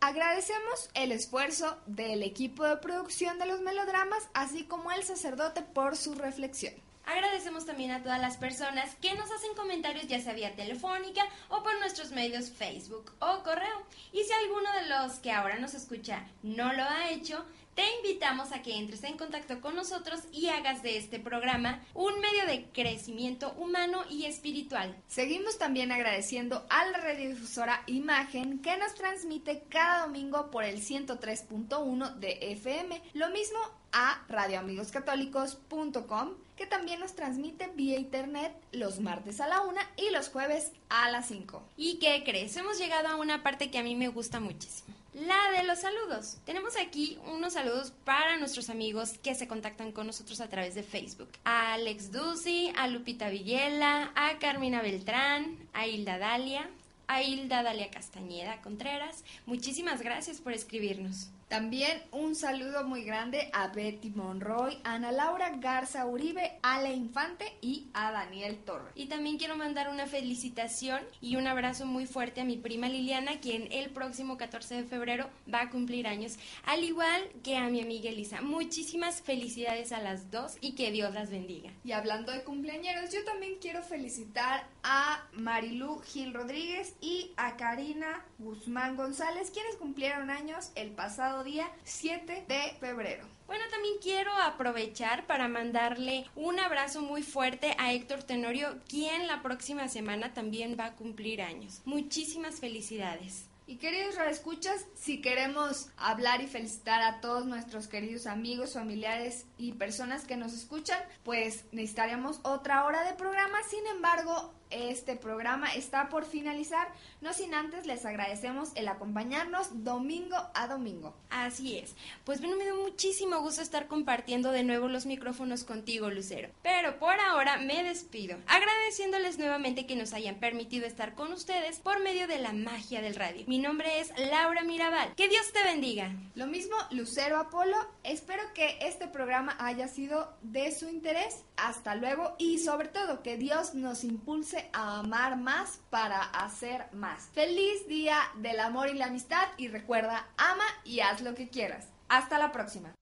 [SPEAKER 4] Agradecemos el esfuerzo del equipo de producción de los melodramas, así como el sacerdote por su reflexión.
[SPEAKER 5] Agradecemos también a todas las personas que nos hacen comentarios ya sea vía telefónica o por nuestros medios Facebook o correo. Y si alguno de los que ahora nos escucha no lo ha hecho, te invitamos a que entres en contacto con nosotros y hagas de este programa un medio de crecimiento humano y espiritual.
[SPEAKER 4] Seguimos también agradeciendo a la radiodifusora Imagen que nos transmite cada domingo por el 103.1 de FM. Lo mismo a radioamigoscatólicos.com que también nos transmite vía internet los martes a la 1 y los jueves a las 5.
[SPEAKER 5] ¿Y qué crees? Hemos llegado a una parte que a mí me gusta muchísimo. La de los saludos. Tenemos aquí unos saludos para nuestros amigos que se contactan con nosotros a través de Facebook. A Alex Dusi, a Lupita Villela, a Carmina Beltrán, a Hilda Dalia, a Hilda Dalia Castañeda Contreras. Muchísimas gracias por escribirnos.
[SPEAKER 4] También un saludo muy grande a Betty Monroy, Ana Laura Garza Uribe, Ale Infante y a Daniel Torre.
[SPEAKER 5] Y también quiero mandar una felicitación y un abrazo muy fuerte a mi prima Liliana, quien el próximo 14 de febrero va a cumplir años, al igual que a mi amiga Elisa. Muchísimas felicidades a las dos y que Dios las bendiga.
[SPEAKER 4] Y hablando de cumpleaños, yo también quiero felicitar a Marilú Gil Rodríguez y a Karina Guzmán González, quienes cumplieron años el pasado día 7 de febrero.
[SPEAKER 5] Bueno, también quiero aprovechar para mandarle un abrazo muy fuerte a Héctor Tenorio, quien la próxima semana también va a cumplir años. Muchísimas felicidades.
[SPEAKER 4] Y queridos escuchas, si queremos hablar y felicitar a todos nuestros queridos amigos, familiares y personas que nos escuchan, pues necesitaríamos otra hora de programa. Sin embargo, este programa está por finalizar, no sin antes les agradecemos el acompañarnos domingo a domingo.
[SPEAKER 5] Así es. Pues bueno, me dio muchísimo gusto estar compartiendo de nuevo los micrófonos contigo, Lucero. Pero por ahora me despido, agradeciéndoles nuevamente que nos hayan permitido estar con ustedes por medio de la magia del radio. Mi nombre es Laura Mirabal. Que Dios te bendiga.
[SPEAKER 4] Lo mismo, Lucero Apolo. Espero que este programa haya sido de su interés. Hasta luego y sobre todo que Dios nos impulse a amar más para hacer más. Feliz día del amor y la amistad y recuerda, ama y haz lo que quieras. Hasta la próxima.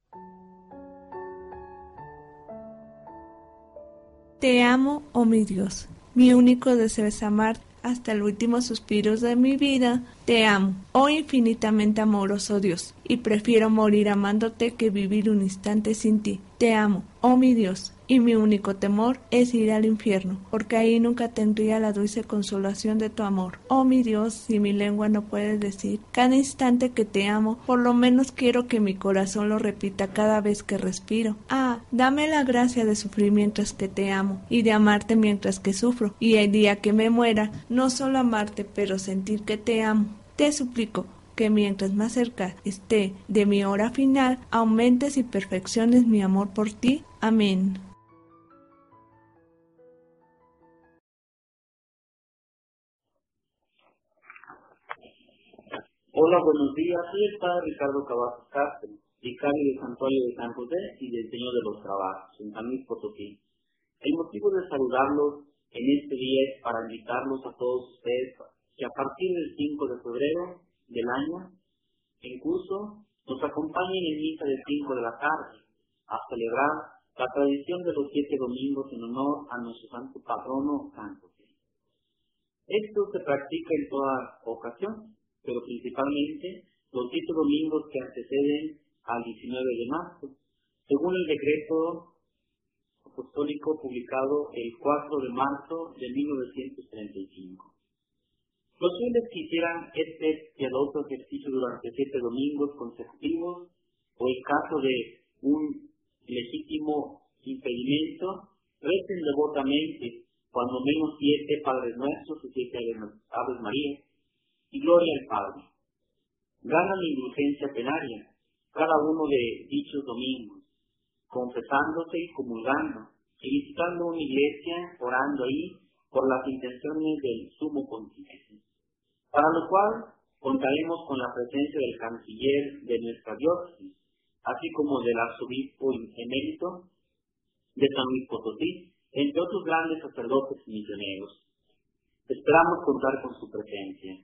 [SPEAKER 2] Te amo, oh mi Dios. Mi único deseo es amarte hasta el último suspiro de mi vida. Te amo, oh infinitamente amoroso Dios, y prefiero morir amándote que vivir un instante sin ti. Te amo, oh mi Dios, y mi único temor es ir al infierno, porque ahí nunca tendría la dulce consolación de tu amor. Oh mi Dios, si mi lengua no puede decir cada instante que te amo, por lo menos quiero que mi corazón lo repita cada vez que respiro. Ah, dame la gracia de sufrir mientras que te amo, y de amarte mientras que sufro, y el día que me muera, no solo amarte, pero sentir que te amo. Te suplico, que mientras más cerca esté de mi hora final, aumentes y perfecciones mi amor por ti. Amén.
[SPEAKER 16] Hola, buenos días. Soy el padre Ricardo Cavazos Castro, vicario de Santuario de San José y del Señor de los Trabajos, en San Luis Potosí. El motivo de saludarlos en este día es para invitarlos a todos ustedes que a partir del 5 de febrero del año en curso nos acompañen en misa de 5 de la tarde a celebrar la tradición de los siete domingos en honor a nuestro santo patrono San José. Esto se practica en toda ocasión, pero principalmente los siete domingos que anteceden al 19 de marzo, según el decreto apostólico publicado el 4 de marzo de 1935. Los fieles que hicieran este piadoso ejercicio durante siete domingos consecutivos, o en caso de un legítimo impedimento, recen devotamente cuando menos siete Padres Nuestros y siete Aves María, y gloria al Padre. Ganan indulgencia penaria cada uno de dichos domingos, confesándose y comulgando, y visitando una iglesia, orando ahí por las intenciones del sumo pontífice. para lo cual contaremos con la presencia del canciller de nuestra diócesis, así como del arzobispo emérito de San Luis Potosí, entre otros grandes sacerdotes y misioneros. Esperamos contar con su presencia.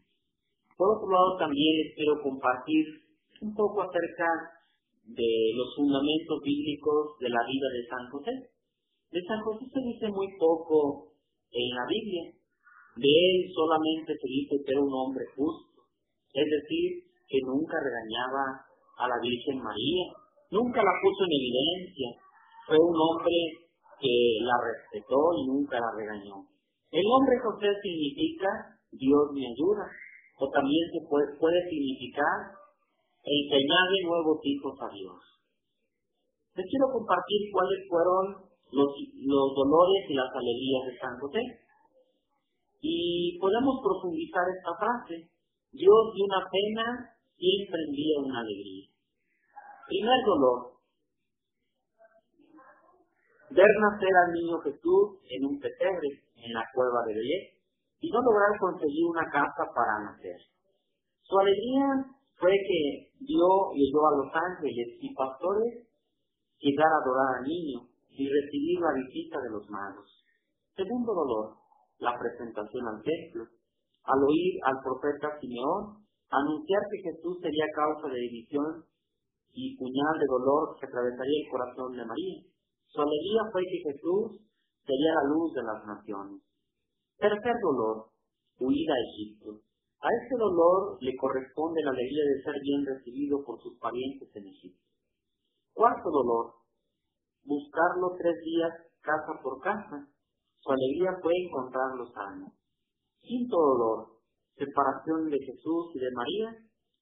[SPEAKER 16] Por otro lado, también les quiero compartir un poco acerca de los fundamentos bíblicos de la vida de San José. De San José se dice muy poco en la Biblia. De él solamente se dice que era un hombre justo, es decir, que nunca regañaba a la Virgen María, nunca la puso en evidencia, fue un hombre que la respetó y nunca la regañó. El nombre José significa Dios me ayuda, o también se puede, puede significar el que añade nuevos hijos a Dios. Les quiero compartir cuáles fueron los, los dolores y las alegrías de San José. Y podemos profundizar esta frase. Dios de una pena siempre envía una alegría. Primer dolor. Ver nacer al niño Jesús en un pesebre en la cueva de Belén y no lograr conseguir una casa para nacer. Su alegría fue que Dios llegó a los ángeles y pastores llegar a adorar al niño y recibir la visita de los magos. Segundo dolor, la presentación al templo. Al oír al profeta Simeón anunciar que Jesús sería causa de división y puñal de dolor que atravesaría el corazón de María. Su alegría fue que Jesús sería la luz de las naciones. Tercer dolor, huida a Egipto. A este dolor le corresponde la alegría de ser bien recibido por sus parientes en Egipto. Cuarto dolor, buscarlo tres días casa por casa. Su alegría fue encontrarlo sano. Quinto dolor, separación de Jesús y de María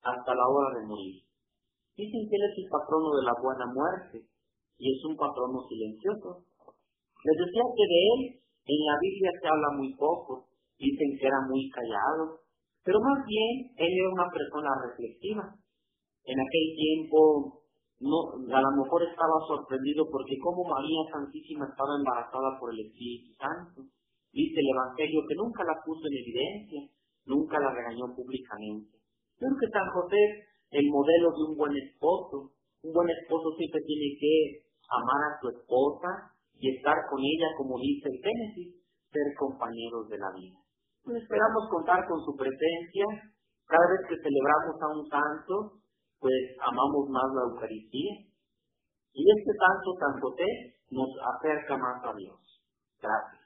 [SPEAKER 16] hasta la hora de morir. Dicen que él es el patrono de la buena muerte y es un patrono silencioso. Les decía que de él en la Biblia se habla muy poco. Dicen que era muy callado, pero más bien él era una persona reflexiva. En aquel tiempo no, a lo mejor estaba sorprendido porque como María Santísima estaba embarazada por el Espíritu Santo. Dice el Evangelio que nunca la puso en evidencia, nunca la regañó públicamente. Creo que San José, el modelo de un buen esposo, un buen esposo siempre tiene que amar a su esposa y estar con ella, como dice el Génesis, ser compañeros de la vida. Esperamos contar con su presencia. Cada vez que celebramos a un santo, pues amamos más la Eucaristía. Y este santo San José nos acerca más a Dios. Gracias.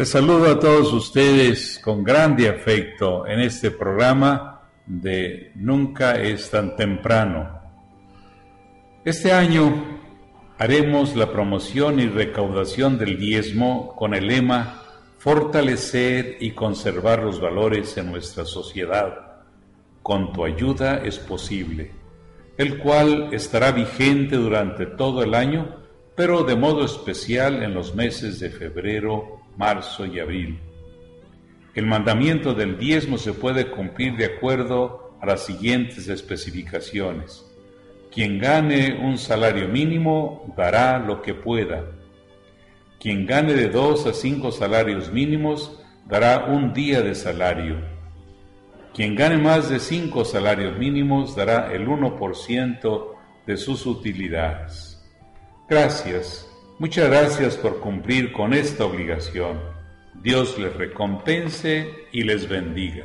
[SPEAKER 17] Les saludo a todos ustedes con grande afecto en este programa de Nunca es tan temprano. Este año haremos la promoción y recaudación del diezmo con el lema Fortalecer y conservar los valores en nuestra sociedad. Con tu ayuda es posible, el cual estará vigente durante todo el año, pero de modo especial en los meses de febrero, marzo y abril. El mandamiento del diezmo se puede cumplir de acuerdo a las siguientes especificaciones. Quien gane un salario mínimo dará lo que pueda. Quien gane de dos a cinco salarios mínimos dará un día de salario. Quien gane más de cinco salarios mínimos dará el 1% de sus utilidades. Gracias, muchas gracias por cumplir con esta obligación. Dios les recompense y les bendiga.